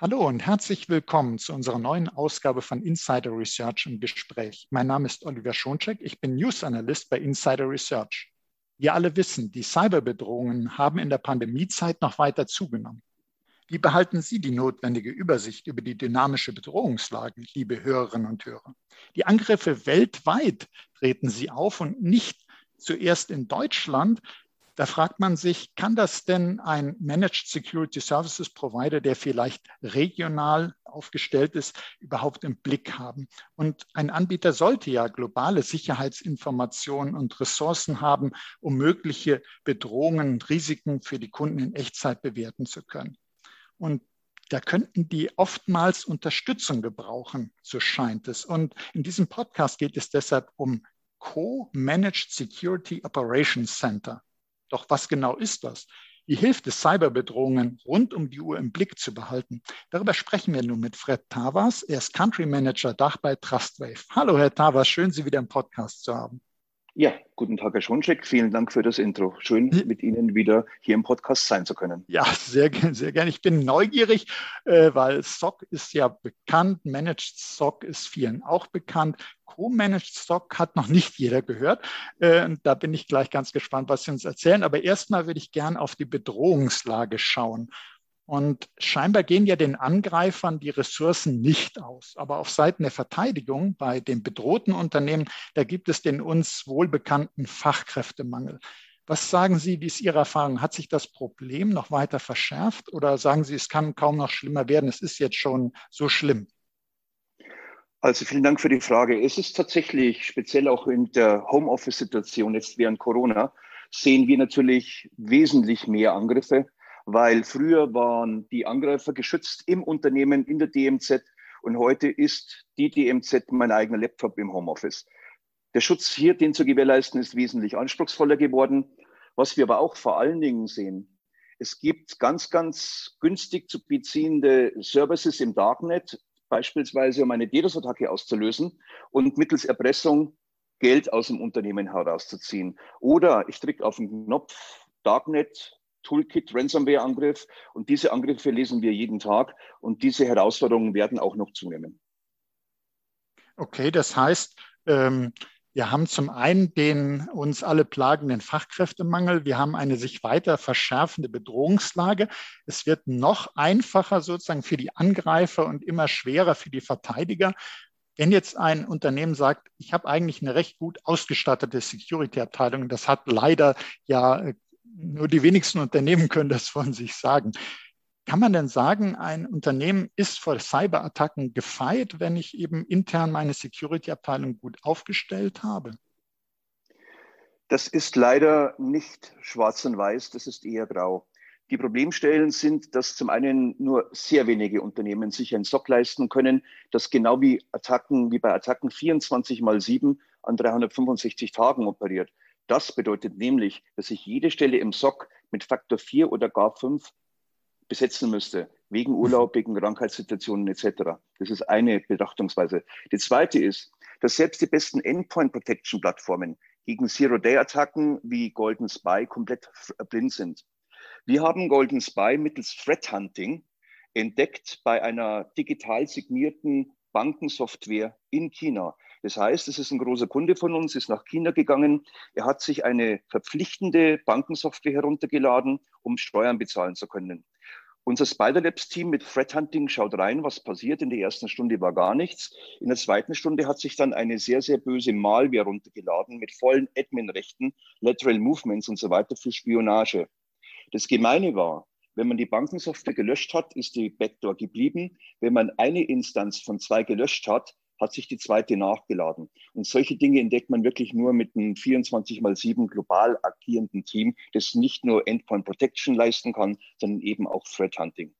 Hallo und herzlich willkommen zu unserer neuen Ausgabe von Insider Research im Gespräch. Mein Name ist Oliver Schoncheck, ich bin News Analyst bei Insider Research. Wir alle wissen, die Cyberbedrohungen haben in der Pandemiezeit noch weiter zugenommen. Wie behalten Sie die notwendige Übersicht über die dynamische Bedrohungslage, liebe Hörerinnen und Hörer? Die Angriffe weltweit treten sie auf und nicht zuerst in Deutschland, da fragt man sich, kann das denn ein Managed Security Services Provider, der vielleicht regional aufgestellt ist, überhaupt im Blick haben? Und ein Anbieter sollte ja globale Sicherheitsinformationen und Ressourcen haben, um mögliche Bedrohungen und Risiken für die Kunden in Echtzeit bewerten zu können. Und da könnten die oftmals Unterstützung gebrauchen, so scheint es. Und in diesem Podcast geht es deshalb um Co-Managed Security Operations Center. Doch was genau ist das? Wie hilft es, Cyberbedrohungen rund um die Uhr im Blick zu behalten? Darüber sprechen wir nun mit Fred Tavas. Er ist Country Manager Dach bei Trustwave. Hallo, Herr Tavas, schön, Sie wieder im Podcast zu haben. Ja, guten Tag, Herr Schoncheck. Vielen Dank für das Intro. Schön, mit Ihnen wieder hier im Podcast sein zu können. Ja, sehr gerne, sehr gerne. Ich bin neugierig, äh, weil SOC ist ja bekannt, Managed SOC ist vielen auch bekannt. Co-Managed SOC hat noch nicht jeder gehört. Äh, da bin ich gleich ganz gespannt, was Sie uns erzählen. Aber erstmal würde ich gerne auf die Bedrohungslage schauen. Und scheinbar gehen ja den Angreifern die Ressourcen nicht aus. Aber auf Seiten der Verteidigung bei den bedrohten Unternehmen, da gibt es den uns wohlbekannten Fachkräftemangel. Was sagen Sie, wie ist Ihre Erfahrung? Hat sich das Problem noch weiter verschärft oder sagen Sie, es kann kaum noch schlimmer werden? Es ist jetzt schon so schlimm. Also vielen Dank für die Frage. Es ist tatsächlich speziell auch in der Homeoffice-Situation jetzt während Corona sehen wir natürlich wesentlich mehr Angriffe weil früher waren die Angreifer geschützt im Unternehmen, in der DMZ und heute ist die DMZ mein eigener Laptop im Homeoffice. Der Schutz hier, den zu gewährleisten, ist wesentlich anspruchsvoller geworden. Was wir aber auch vor allen Dingen sehen, es gibt ganz, ganz günstig zu beziehende Services im Darknet, beispielsweise um eine DDoS-Attacke auszulösen und mittels Erpressung Geld aus dem Unternehmen herauszuziehen. Oder ich drücke auf den Knopf Darknet, Toolkit, Ransomware-Angriff. Und diese Angriffe lesen wir jeden Tag. Und diese Herausforderungen werden auch noch zunehmen. Okay, das heißt, ähm, wir haben zum einen den uns alle plagenden Fachkräftemangel. Wir haben eine sich weiter verschärfende Bedrohungslage. Es wird noch einfacher sozusagen für die Angreifer und immer schwerer für die Verteidiger. Wenn jetzt ein Unternehmen sagt, ich habe eigentlich eine recht gut ausgestattete Security-Abteilung, das hat leider ja äh, nur die wenigsten Unternehmen können das von sich sagen. Kann man denn sagen, ein Unternehmen ist vor Cyberattacken gefeit, wenn ich eben intern meine Security-Abteilung gut aufgestellt habe? Das ist leider nicht schwarz und weiß, das ist eher grau. Die Problemstellen sind, dass zum einen nur sehr wenige Unternehmen sich einen SOC leisten können, das genau wie Attacken, wie bei Attacken 24 mal 7 an 365 Tagen operiert. Das bedeutet nämlich, dass ich jede Stelle im SOC mit Faktor 4 oder gar 5 besetzen müsste, wegen Urlaub, wegen Krankheitssituationen etc. Das ist eine Betrachtungsweise. Die zweite ist, dass selbst die besten Endpoint Protection Plattformen gegen Zero-Day-Attacken wie Golden Spy komplett blind sind. Wir haben Golden Spy mittels Threat Hunting entdeckt bei einer digital signierten Bankensoftware in China. Das heißt, es ist ein großer Kunde von uns, ist nach China gegangen. Er hat sich eine verpflichtende Bankensoftware heruntergeladen, um Steuern bezahlen zu können. Unser Spider-Labs-Team mit Threat Hunting schaut rein, was passiert. In der ersten Stunde war gar nichts. In der zweiten Stunde hat sich dann eine sehr, sehr böse Malware runtergeladen mit vollen Admin-Rechten, Lateral Movements und so weiter für Spionage. Das Gemeine war, wenn man die Bankensoftware gelöscht hat, ist die Backdoor geblieben. Wenn man eine Instanz von zwei gelöscht hat, hat sich die zweite nachgeladen. Und solche Dinge entdeckt man wirklich nur mit einem 24 mal 7 global agierenden Team, das nicht nur Endpoint Protection leisten kann, sondern eben auch Threat Hunting.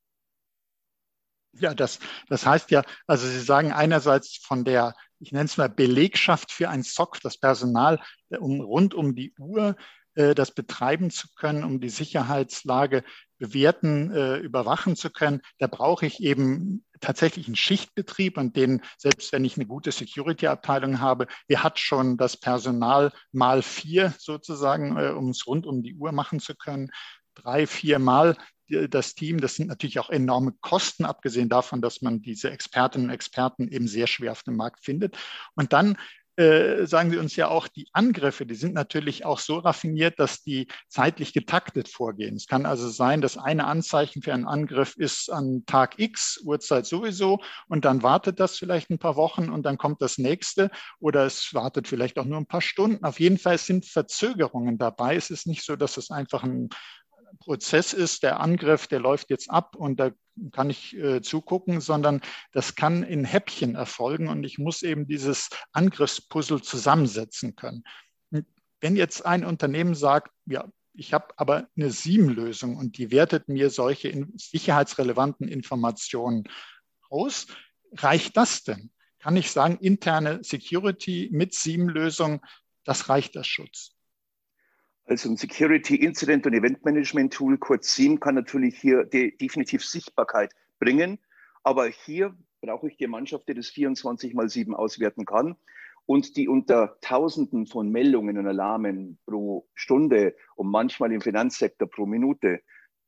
Ja, das, das heißt ja, also Sie sagen einerseits von der, ich nenne es mal Belegschaft für ein SOC, das Personal um, rund um die Uhr, äh, das betreiben zu können, um die Sicherheitslage bewerten, äh, überwachen zu können. Da brauche ich eben tatsächlich einen Schichtbetrieb und den, selbst wenn ich eine gute Security-Abteilung habe, der hat schon das Personal mal vier sozusagen, äh, um es rund um die Uhr machen zu können. Drei, vier Mal das Team. Das sind natürlich auch enorme Kosten, abgesehen davon, dass man diese Expertinnen und Experten eben sehr schwer auf dem Markt findet. Und dann äh, sagen Sie uns ja auch, die Angriffe, die sind natürlich auch so raffiniert, dass die zeitlich getaktet vorgehen. Es kann also sein, dass eine Anzeichen für einen Angriff ist an Tag X, Uhrzeit sowieso, und dann wartet das vielleicht ein paar Wochen und dann kommt das nächste oder es wartet vielleicht auch nur ein paar Stunden. Auf jeden Fall sind Verzögerungen dabei. Es ist nicht so, dass es einfach ein Prozess ist, der Angriff, der läuft jetzt ab und da kann ich äh, zugucken, sondern das kann in Häppchen erfolgen und ich muss eben dieses Angriffspuzzle zusammensetzen können. wenn jetzt ein Unternehmen sagt, ja, ich habe aber eine SIEM-Lösung und die wertet mir solche in sicherheitsrelevanten Informationen aus, reicht das denn? Kann ich sagen, interne Security mit SIEM-Lösung, das reicht als Schutz? Also ein Security Incident und Event Management Tool, kurz SIEM, kann natürlich hier de definitiv Sichtbarkeit bringen. Aber hier brauche ich die Mannschaft, die das 24 mal 7 auswerten kann und die unter Tausenden von Meldungen und Alarmen pro Stunde und manchmal im Finanzsektor pro Minute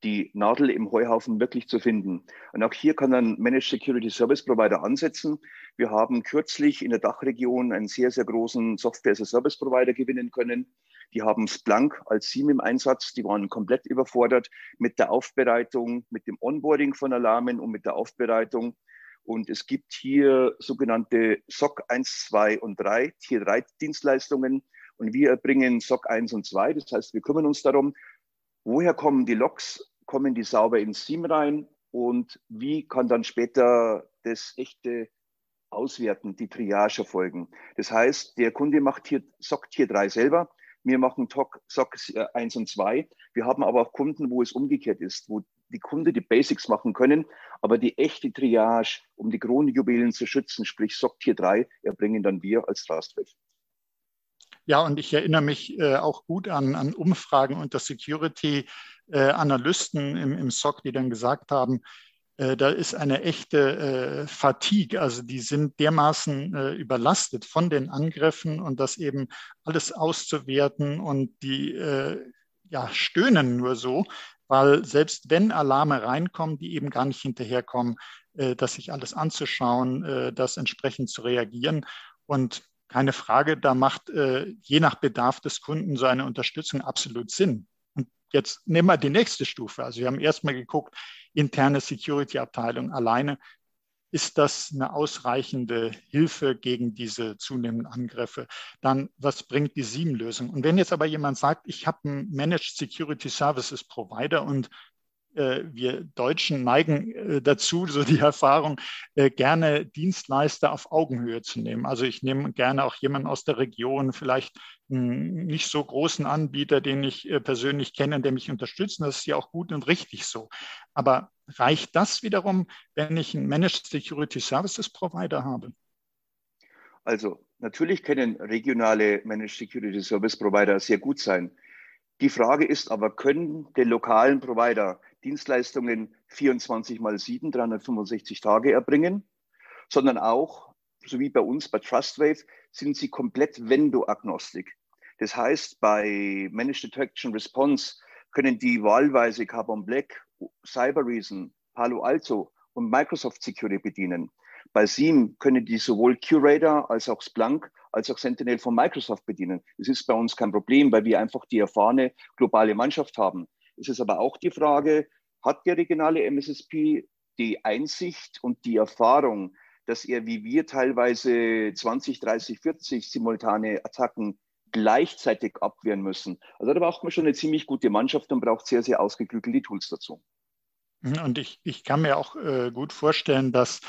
die Nadel im Heuhaufen wirklich zu finden. Und auch hier kann ein Managed Security Service Provider ansetzen. Wir haben kürzlich in der Dachregion einen sehr, sehr großen Software as a Service Provider gewinnen können, die haben Splunk als SIEM im Einsatz. Die waren komplett überfordert mit der Aufbereitung, mit dem Onboarding von Alarmen und mit der Aufbereitung. Und es gibt hier sogenannte SOC 1, 2 und 3, Tier 3 Dienstleistungen. Und wir erbringen SOC 1 und 2. Das heißt, wir kümmern uns darum, woher kommen die Logs, kommen die sauber ins SIEM rein und wie kann dann später das echte Auswerten, die Triage erfolgen. Das heißt, der Kunde macht hier SOC Tier 3 selber wir machen TOC, SOC 1 und 2. Wir haben aber auch Kunden, wo es umgekehrt ist, wo die Kunden die Basics machen können, aber die echte Triage, um die Kronjuwelen zu schützen, sprich SOC Tier 3, erbringen dann wir als Trustwave. Ja, und ich erinnere mich äh, auch gut an, an Umfragen unter Security-Analysten äh, im, im SOC, die dann gesagt haben, äh, da ist eine echte äh, Fatigue. Also die sind dermaßen äh, überlastet von den Angriffen und das eben alles auszuwerten und die äh, ja, stöhnen nur so, weil selbst wenn Alarme reinkommen, die eben gar nicht hinterherkommen, äh, das sich alles anzuschauen, äh, das entsprechend zu reagieren. Und keine Frage, da macht je nach Bedarf des Kunden so eine Unterstützung absolut Sinn. Und jetzt nehmen wir die nächste Stufe. Also wir haben erstmal geguckt, interne Security-Abteilung alleine, ist das eine ausreichende Hilfe gegen diese zunehmenden Angriffe? Dann, was bringt die SIEM-Lösung? Und wenn jetzt aber jemand sagt, ich habe einen Managed Security Services Provider und wir Deutschen neigen äh, dazu, so die Erfahrung, äh, gerne Dienstleister auf Augenhöhe zu nehmen. Also ich nehme gerne auch jemanden aus der Region, vielleicht nicht so großen Anbieter, den ich persönlich kenne, der mich unterstützt. Das ist ja auch gut und richtig so. Aber reicht das wiederum, wenn ich einen Managed Security Services Provider habe? Also natürlich können regionale Managed Security Service Provider sehr gut sein. Die Frage ist aber, können die lokalen Provider Dienstleistungen 24 mal 7, 365 Tage erbringen, sondern auch, so wie bei uns bei Trustwave, sind sie komplett Vendor-agnostik. Das heißt, bei Managed Detection Response können die wahlweise Carbon Black, Cybereason, Palo Alto und Microsoft Security bedienen. Bei SIEM können die sowohl Curator als auch Splunk als auch Sentinel von Microsoft bedienen. Das ist bei uns kein Problem, weil wir einfach die erfahrene globale Mannschaft haben. Es ist aber auch die Frage, hat der regionale MSSP die Einsicht und die Erfahrung, dass er wie wir teilweise 20, 30, 40 simultane Attacken gleichzeitig abwehren müssen. Also da braucht man schon eine ziemlich gute Mannschaft und braucht sehr, sehr ausgeklügelte Tools dazu. Und ich, ich kann mir auch äh, gut vorstellen, dass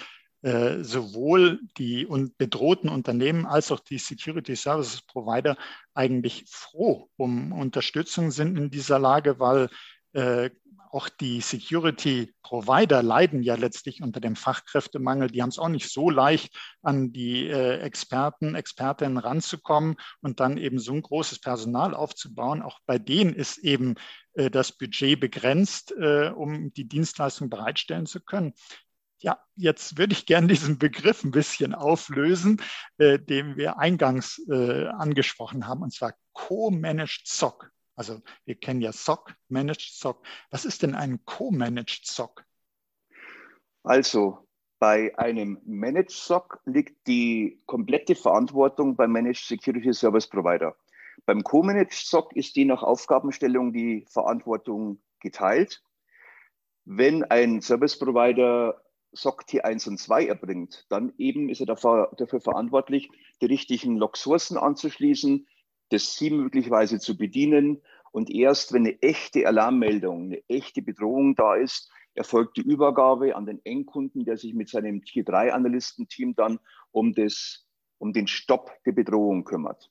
äh, sowohl die bedrohten Unternehmen als auch die Security Services Provider eigentlich froh um Unterstützung sind in dieser Lage, weil äh, auch die Security Provider leiden ja letztlich unter dem Fachkräftemangel. Die haben es auch nicht so leicht, an die äh, Experten, Expertinnen ranzukommen und dann eben so ein großes Personal aufzubauen. Auch bei denen ist eben äh, das Budget begrenzt, äh, um die Dienstleistung bereitstellen zu können. Ja, jetzt würde ich gerne diesen Begriff ein bisschen auflösen, äh, den wir eingangs äh, angesprochen haben, und zwar Co-Managed SOC. Also wir kennen ja SOC, Managed SOC. Was ist denn ein Co-Managed SOC? Also bei einem Managed SOC liegt die komplette Verantwortung beim Managed Security Service Provider. Beim Co-Managed SOC ist je nach Aufgabenstellung die Verantwortung geteilt. Wenn ein Service Provider SOC T1 und 2 erbringt, dann eben ist er dafür, dafür verantwortlich, die richtigen Log-Sourcen anzuschließen, das SIEM möglicherweise zu bedienen. Und erst wenn eine echte Alarmmeldung, eine echte Bedrohung da ist, erfolgt die Übergabe an den Endkunden, der sich mit seinem Tier-3-Analystenteam dann um, das, um den Stopp der Bedrohung kümmert.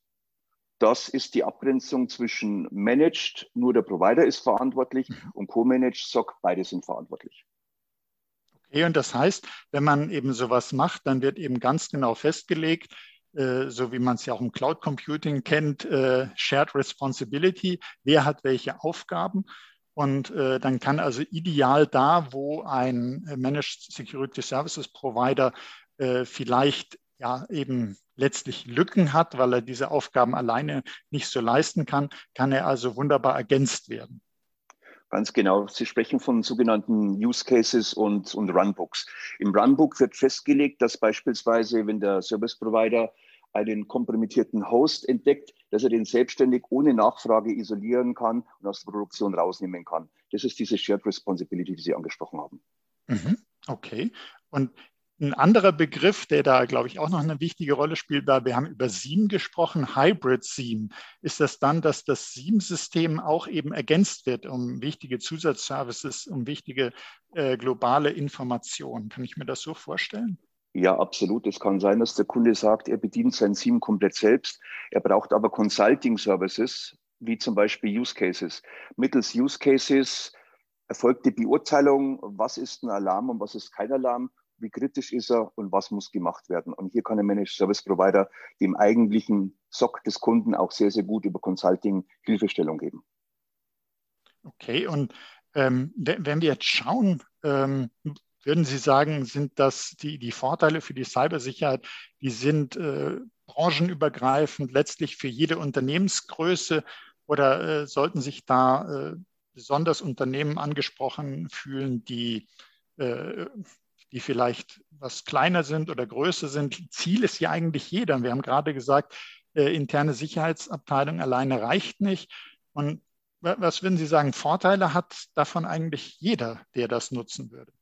Das ist die Abgrenzung zwischen Managed, nur der Provider ist verantwortlich, mhm. und Co-Managed SOC, beide sind verantwortlich. Okay, und das heißt, wenn man eben sowas macht, dann wird eben ganz genau festgelegt, äh, so wie man es ja auch im Cloud Computing kennt, äh, Shared Responsibility, wer hat welche Aufgaben. Und äh, dann kann also ideal da, wo ein Managed Security Services Provider vielleicht ja eben letztlich Lücken hat, weil er diese Aufgaben alleine nicht so leisten kann, kann er also wunderbar ergänzt werden. Ganz genau. Sie sprechen von sogenannten Use Cases und, und Runbooks. Im Runbook wird festgelegt, dass beispielsweise, wenn der Service Provider einen kompromittierten Host entdeckt, dass er den selbstständig ohne Nachfrage isolieren kann und aus der Produktion rausnehmen kann. Das ist diese Shared Responsibility, die Sie angesprochen haben. Mhm. Okay. Und ein anderer Begriff, der da, glaube ich, auch noch eine wichtige Rolle spielt, war, wir haben über SIEM gesprochen, Hybrid SIEM. Ist das dann, dass das SIEM-System auch eben ergänzt wird um wichtige Zusatzservices, um wichtige äh, globale Informationen? Kann ich mir das so vorstellen? Ja, absolut. Es kann sein, dass der Kunde sagt, er bedient sein SIEM komplett selbst. Er braucht aber Consulting Services, wie zum Beispiel Use Cases. Mittels Use Cases erfolgt die Beurteilung, was ist ein Alarm und was ist kein Alarm, wie kritisch ist er und was muss gemacht werden. Und hier kann ein Managed Service Provider dem eigentlichen SOC des Kunden auch sehr, sehr gut über Consulting Hilfestellung geben. Okay, und ähm, wenn wir jetzt schauen, ähm, würden Sie sagen, sind das die, die Vorteile für die Cybersicherheit, die sind äh, branchenübergreifend, letztlich für jede Unternehmensgröße oder äh, sollten sich da äh, besonders Unternehmen angesprochen fühlen, die, äh, die vielleicht was kleiner sind oder größer sind? Ziel ist ja eigentlich jeder. Wir haben gerade gesagt, äh, interne Sicherheitsabteilung alleine reicht nicht. Und was würden Sie sagen, Vorteile hat davon eigentlich jeder, der das nutzen würde?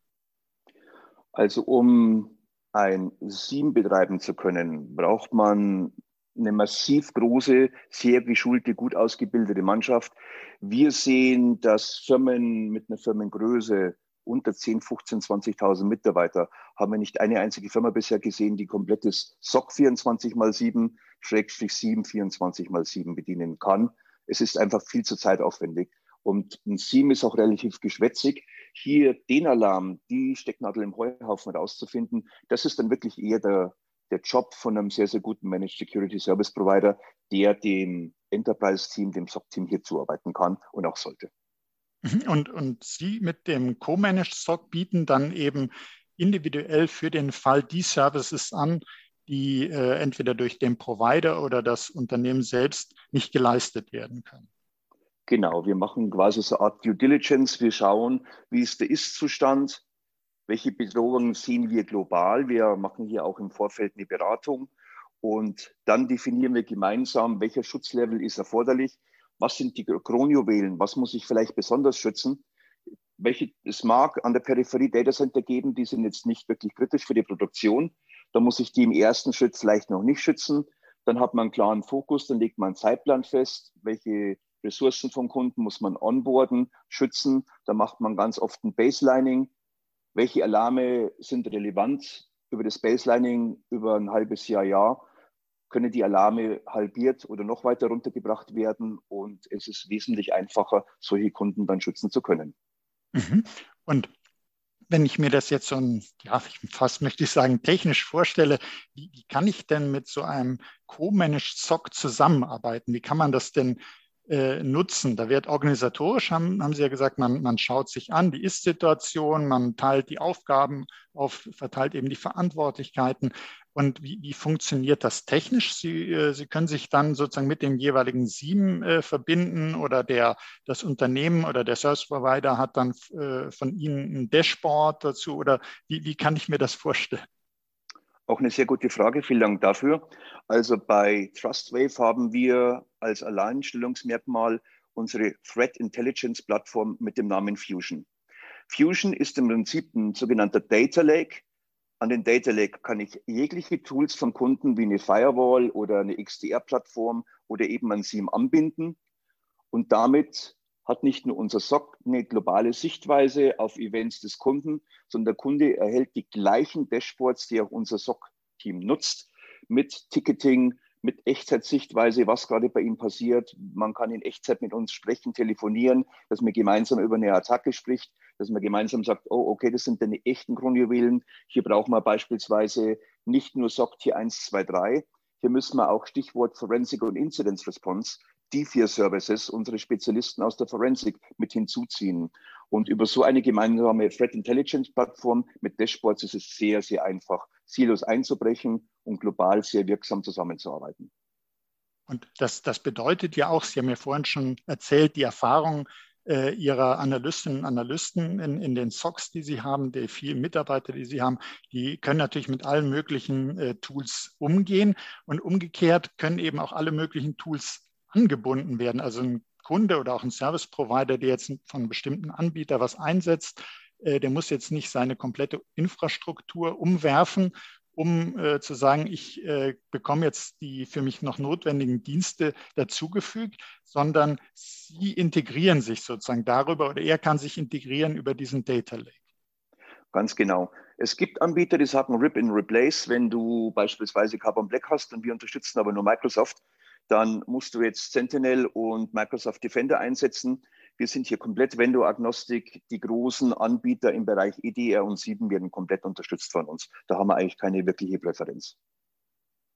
Also um ein SIEM betreiben zu können, braucht man eine massiv große, sehr geschulte, gut ausgebildete Mannschaft. Wir sehen, dass Firmen mit einer Firmengröße unter 10, 15, 20.000 Mitarbeiter haben wir nicht eine einzige Firma bisher gesehen, die komplettes SOC 24 mal 7, Schrägstrich 7, 24 mal 7 bedienen kann. Es ist einfach viel zu zeitaufwendig. Und ein SIEM ist auch relativ geschwätzig. Hier den Alarm, die Stecknadel im Heuhaufen rauszufinden, das ist dann wirklich eher der, der Job von einem sehr, sehr guten Managed Security Service Provider, der dem Enterprise-Team, dem SOC-Team hier zuarbeiten kann und auch sollte. Mhm. Und, und Sie mit dem Co-Managed SOC bieten dann eben individuell für den Fall die Services an, die äh, entweder durch den Provider oder das Unternehmen selbst nicht geleistet werden können. Genau, wir machen quasi so eine Art Due Diligence. Wir schauen, wie ist der Ist-Zustand, welche Bedrohungen sehen wir global. Wir machen hier auch im Vorfeld eine Beratung und dann definieren wir gemeinsam, welcher Schutzlevel ist erforderlich, was sind die Kronjuwelen, was muss ich vielleicht besonders schützen. Welche, es mag an der Peripherie Data Center geben, die sind jetzt nicht wirklich kritisch für die Produktion. Da muss ich die im ersten Schritt vielleicht noch nicht schützen. Dann hat man einen klaren Fokus, dann legt man einen Zeitplan fest, welche Ressourcen vom Kunden muss man onboarden, schützen. Da macht man ganz oft ein Baselining. Welche Alarme sind relevant über das Baselining über ein halbes Jahr, Jahr? Können die Alarme halbiert oder noch weiter runtergebracht werden? Und es ist wesentlich einfacher, solche Kunden dann schützen zu können. Mhm. Und wenn ich mir das jetzt so ein, ja, fast möchte ich sagen, technisch vorstelle, wie, wie kann ich denn mit so einem Co-Managed SOC zusammenarbeiten? Wie kann man das denn äh, nutzen. Da wird organisatorisch, haben, haben Sie ja gesagt, man, man schaut sich an die Ist-Situation, man teilt die Aufgaben auf, verteilt eben die Verantwortlichkeiten. Und wie, wie funktioniert das technisch? Sie, äh, Sie können sich dann sozusagen mit dem jeweiligen SIEM äh, verbinden oder der, das Unternehmen oder der Service Provider hat dann äh, von Ihnen ein Dashboard dazu oder wie, wie kann ich mir das vorstellen? Auch eine sehr gute Frage. Vielen Dank dafür. Also bei TrustWave haben wir als Alleinstellungsmerkmal unsere Threat Intelligence Plattform mit dem Namen Fusion. Fusion ist im Prinzip ein sogenannter Data Lake, an den Data Lake kann ich jegliche Tools vom Kunden wie eine Firewall oder eine XDR-Plattform oder eben ein SIEM anbinden. Und damit hat nicht nur unser SOC eine globale Sichtweise auf Events des Kunden, sondern der Kunde erhält die gleichen Dashboards, die auch unser SOC-Team nutzt, mit Ticketing, mit Echtzeitsichtweise, was gerade bei ihm passiert. Man kann in Echtzeit mit uns sprechen, telefonieren, dass man gemeinsam über eine Attacke spricht, dass man gemeinsam sagt, oh, okay, das sind deine echten Kronjuwelen. Hier brauchen wir beispielsweise nicht nur SOC Tier 1, 2, 3. Hier müssen wir auch Stichwort Forensic und Incidence Response, die vier Services, unsere Spezialisten aus der Forensik mit hinzuziehen. Und über so eine gemeinsame Threat Intelligence Plattform mit Dashboards ist es sehr, sehr einfach, Silos einzubrechen und global sehr wirksam zusammenzuarbeiten. Und das, das bedeutet ja auch, Sie haben ja vorhin schon erzählt, die Erfahrung äh, Ihrer Analystinnen und Analysten in, in den SOCs, die Sie haben, der vielen Mitarbeiter, die Sie haben, die können natürlich mit allen möglichen äh, Tools umgehen. Und umgekehrt können eben auch alle möglichen Tools angebunden werden. Also ein Kunde oder auch ein Service Provider, der jetzt von einem bestimmten Anbieter was einsetzt, der muss jetzt nicht seine komplette Infrastruktur umwerfen, um äh, zu sagen, ich äh, bekomme jetzt die für mich noch notwendigen Dienste dazugefügt, sondern sie integrieren sich sozusagen darüber oder er kann sich integrieren über diesen Data Lake. Ganz genau. Es gibt Anbieter, die sagen Rip in Replace, wenn du beispielsweise Carbon Black hast und wir unterstützen aber nur Microsoft, dann musst du jetzt Sentinel und Microsoft Defender einsetzen. Wir sind hier komplett Vendor-Agnostik. Die großen Anbieter im Bereich EDR und 7 werden komplett unterstützt von uns. Da haben wir eigentlich keine wirkliche Präferenz.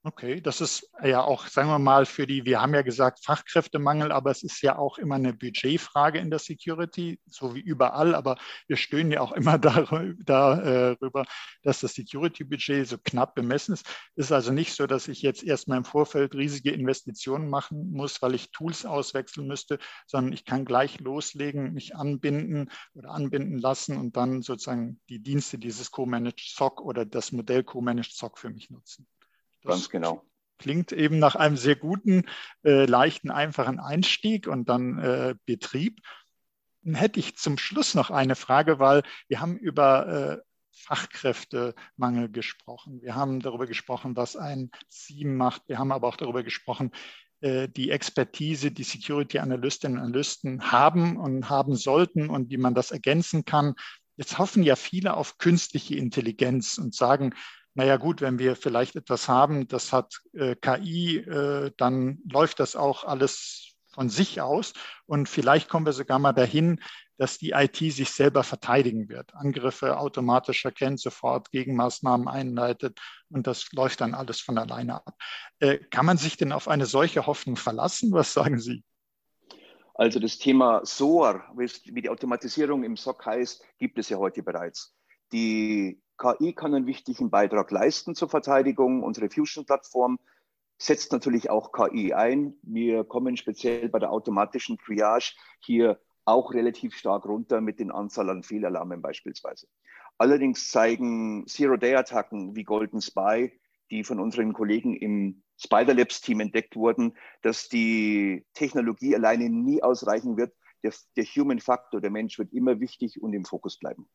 Okay, das ist ja auch, sagen wir mal, für die, wir haben ja gesagt, Fachkräftemangel, aber es ist ja auch immer eine Budgetfrage in der Security, so wie überall, aber wir stöhnen ja auch immer darüber, dass das Security-Budget so knapp bemessen ist. Es ist also nicht so, dass ich jetzt erstmal im Vorfeld riesige Investitionen machen muss, weil ich Tools auswechseln müsste, sondern ich kann gleich loslegen, mich anbinden oder anbinden lassen und dann sozusagen die Dienste dieses Co-Managed SOC oder das Modell Co-Managed SOC für mich nutzen. Das Ganz genau. Klingt eben nach einem sehr guten, äh, leichten, einfachen Einstieg und dann äh, Betrieb. Dann hätte ich zum Schluss noch eine Frage, weil wir haben über äh, Fachkräftemangel gesprochen. Wir haben darüber gesprochen, was ein SIEM macht. Wir haben aber auch darüber gesprochen, äh, die Expertise, die Security-Analystinnen und Analysten haben und haben sollten und wie man das ergänzen kann. Jetzt hoffen ja viele auf künstliche Intelligenz und sagen, naja gut, wenn wir vielleicht etwas haben, das hat äh, KI, äh, dann läuft das auch alles von sich aus und vielleicht kommen wir sogar mal dahin, dass die IT sich selber verteidigen wird, Angriffe automatisch erkennt, sofort Gegenmaßnahmen einleitet und das läuft dann alles von alleine ab. Äh, kann man sich denn auf eine solche Hoffnung verlassen? Was sagen Sie? Also das Thema SOAR, wie die Automatisierung im SOC heißt, gibt es ja heute bereits. Die KI kann einen wichtigen Beitrag leisten zur Verteidigung. Unsere Fusion-Plattform setzt natürlich auch KI ein. Wir kommen speziell bei der automatischen Triage hier auch relativ stark runter mit den Anzahl an Fehlalarmen beispielsweise. Allerdings zeigen Zero-Day-Attacken wie Golden Spy, die von unseren Kollegen im Spider Labs Team entdeckt wurden, dass die Technologie alleine nie ausreichen wird. Der, der Human Factor, der Mensch wird immer wichtig und im Fokus bleiben.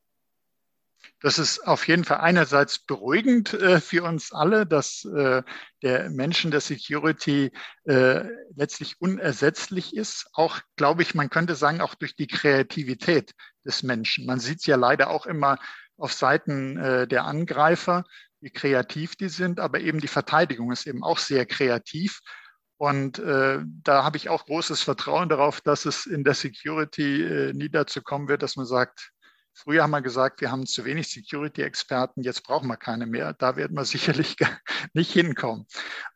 Das ist auf jeden Fall einerseits beruhigend äh, für uns alle, dass äh, der Menschen der Security äh, letztlich unersetzlich ist. Auch, glaube ich, man könnte sagen, auch durch die Kreativität des Menschen. Man sieht es ja leider auch immer auf Seiten äh, der Angreifer, wie kreativ die sind, aber eben die Verteidigung ist eben auch sehr kreativ. Und äh, da habe ich auch großes Vertrauen darauf, dass es in der Security äh, nie dazu kommen wird, dass man sagt, Früher haben wir gesagt, wir haben zu wenig Security-Experten, jetzt brauchen wir keine mehr. Da werden wir sicherlich nicht hinkommen.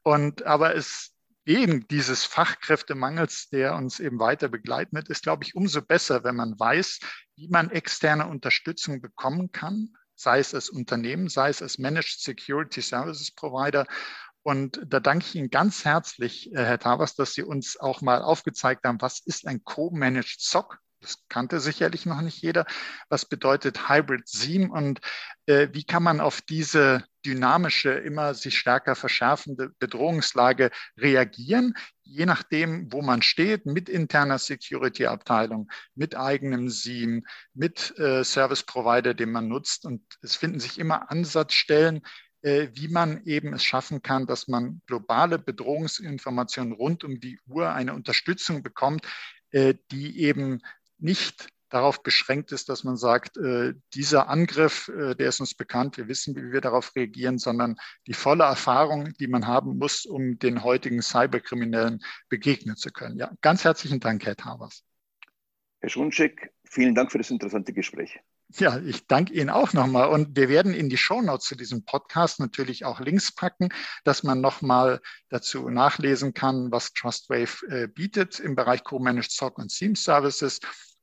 Und aber es wegen dieses Fachkräftemangels, der uns eben weiter begleiten wird, ist, glaube ich, umso besser, wenn man weiß, wie man externe Unterstützung bekommen kann, sei es als Unternehmen, sei es als Managed Security Services Provider. Und da danke ich Ihnen ganz herzlich, äh, Herr Tavas, dass Sie uns auch mal aufgezeigt haben, was ist ein Co-Managed SOC? Das kannte sicherlich noch nicht jeder. Was bedeutet Hybrid Seam und äh, wie kann man auf diese dynamische, immer sich stärker verschärfende Bedrohungslage reagieren, je nachdem, wo man steht, mit interner Security-Abteilung, mit eigenem Seam, mit äh, Service Provider, den man nutzt. Und es finden sich immer Ansatzstellen, äh, wie man eben es schaffen kann, dass man globale Bedrohungsinformationen rund um die Uhr eine Unterstützung bekommt, äh, die eben nicht darauf beschränkt ist, dass man sagt, äh, dieser Angriff, äh, der ist uns bekannt, wir wissen, wie wir darauf reagieren, sondern die volle Erfahrung, die man haben muss, um den heutigen Cyberkriminellen begegnen zu können. Ja, ganz herzlichen Dank, Herr Tavers. Herr Schunschek, vielen Dank für das interessante Gespräch. Ja, ich danke Ihnen auch nochmal. Und wir werden in die Shownotes zu diesem Podcast natürlich auch Links packen, dass man nochmal dazu nachlesen kann, was TrustWave äh, bietet im Bereich Co-Managed SOC und Theme Services.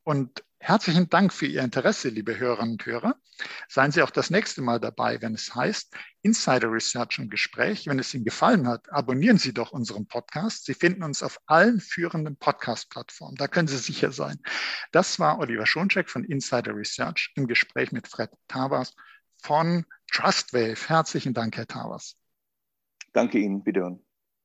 Und herzlichen Dank für Ihr Interesse, liebe Hörerinnen und Hörer. Seien Sie auch das nächste Mal dabei, wenn es heißt Insider Research und Gespräch. Wenn es Ihnen gefallen hat, abonnieren Sie doch unseren Podcast. Sie finden uns auf allen führenden Podcast-Plattformen. Da können Sie sicher sein. Das war Oliver Schoncheck von Insider Research im Gespräch mit Fred Tavas von TrustWave. Herzlichen Dank, Herr Tavas. Danke Ihnen, bitte.